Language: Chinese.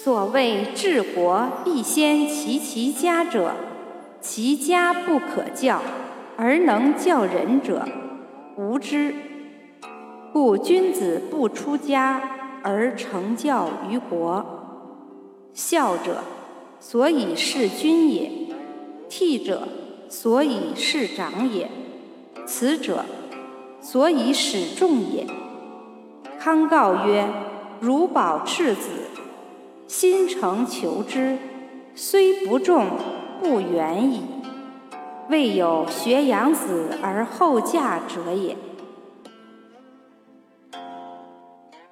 所谓治国必先齐其家者，其家不可教，而能教人者，无知。故君子不出家而成教于国。孝者，所以事君也；悌者，所以事长也；慈者，所以使众也。康告曰：“如保赤子，心诚求之，虽不中，不远矣。未有学养子而后嫁者也。”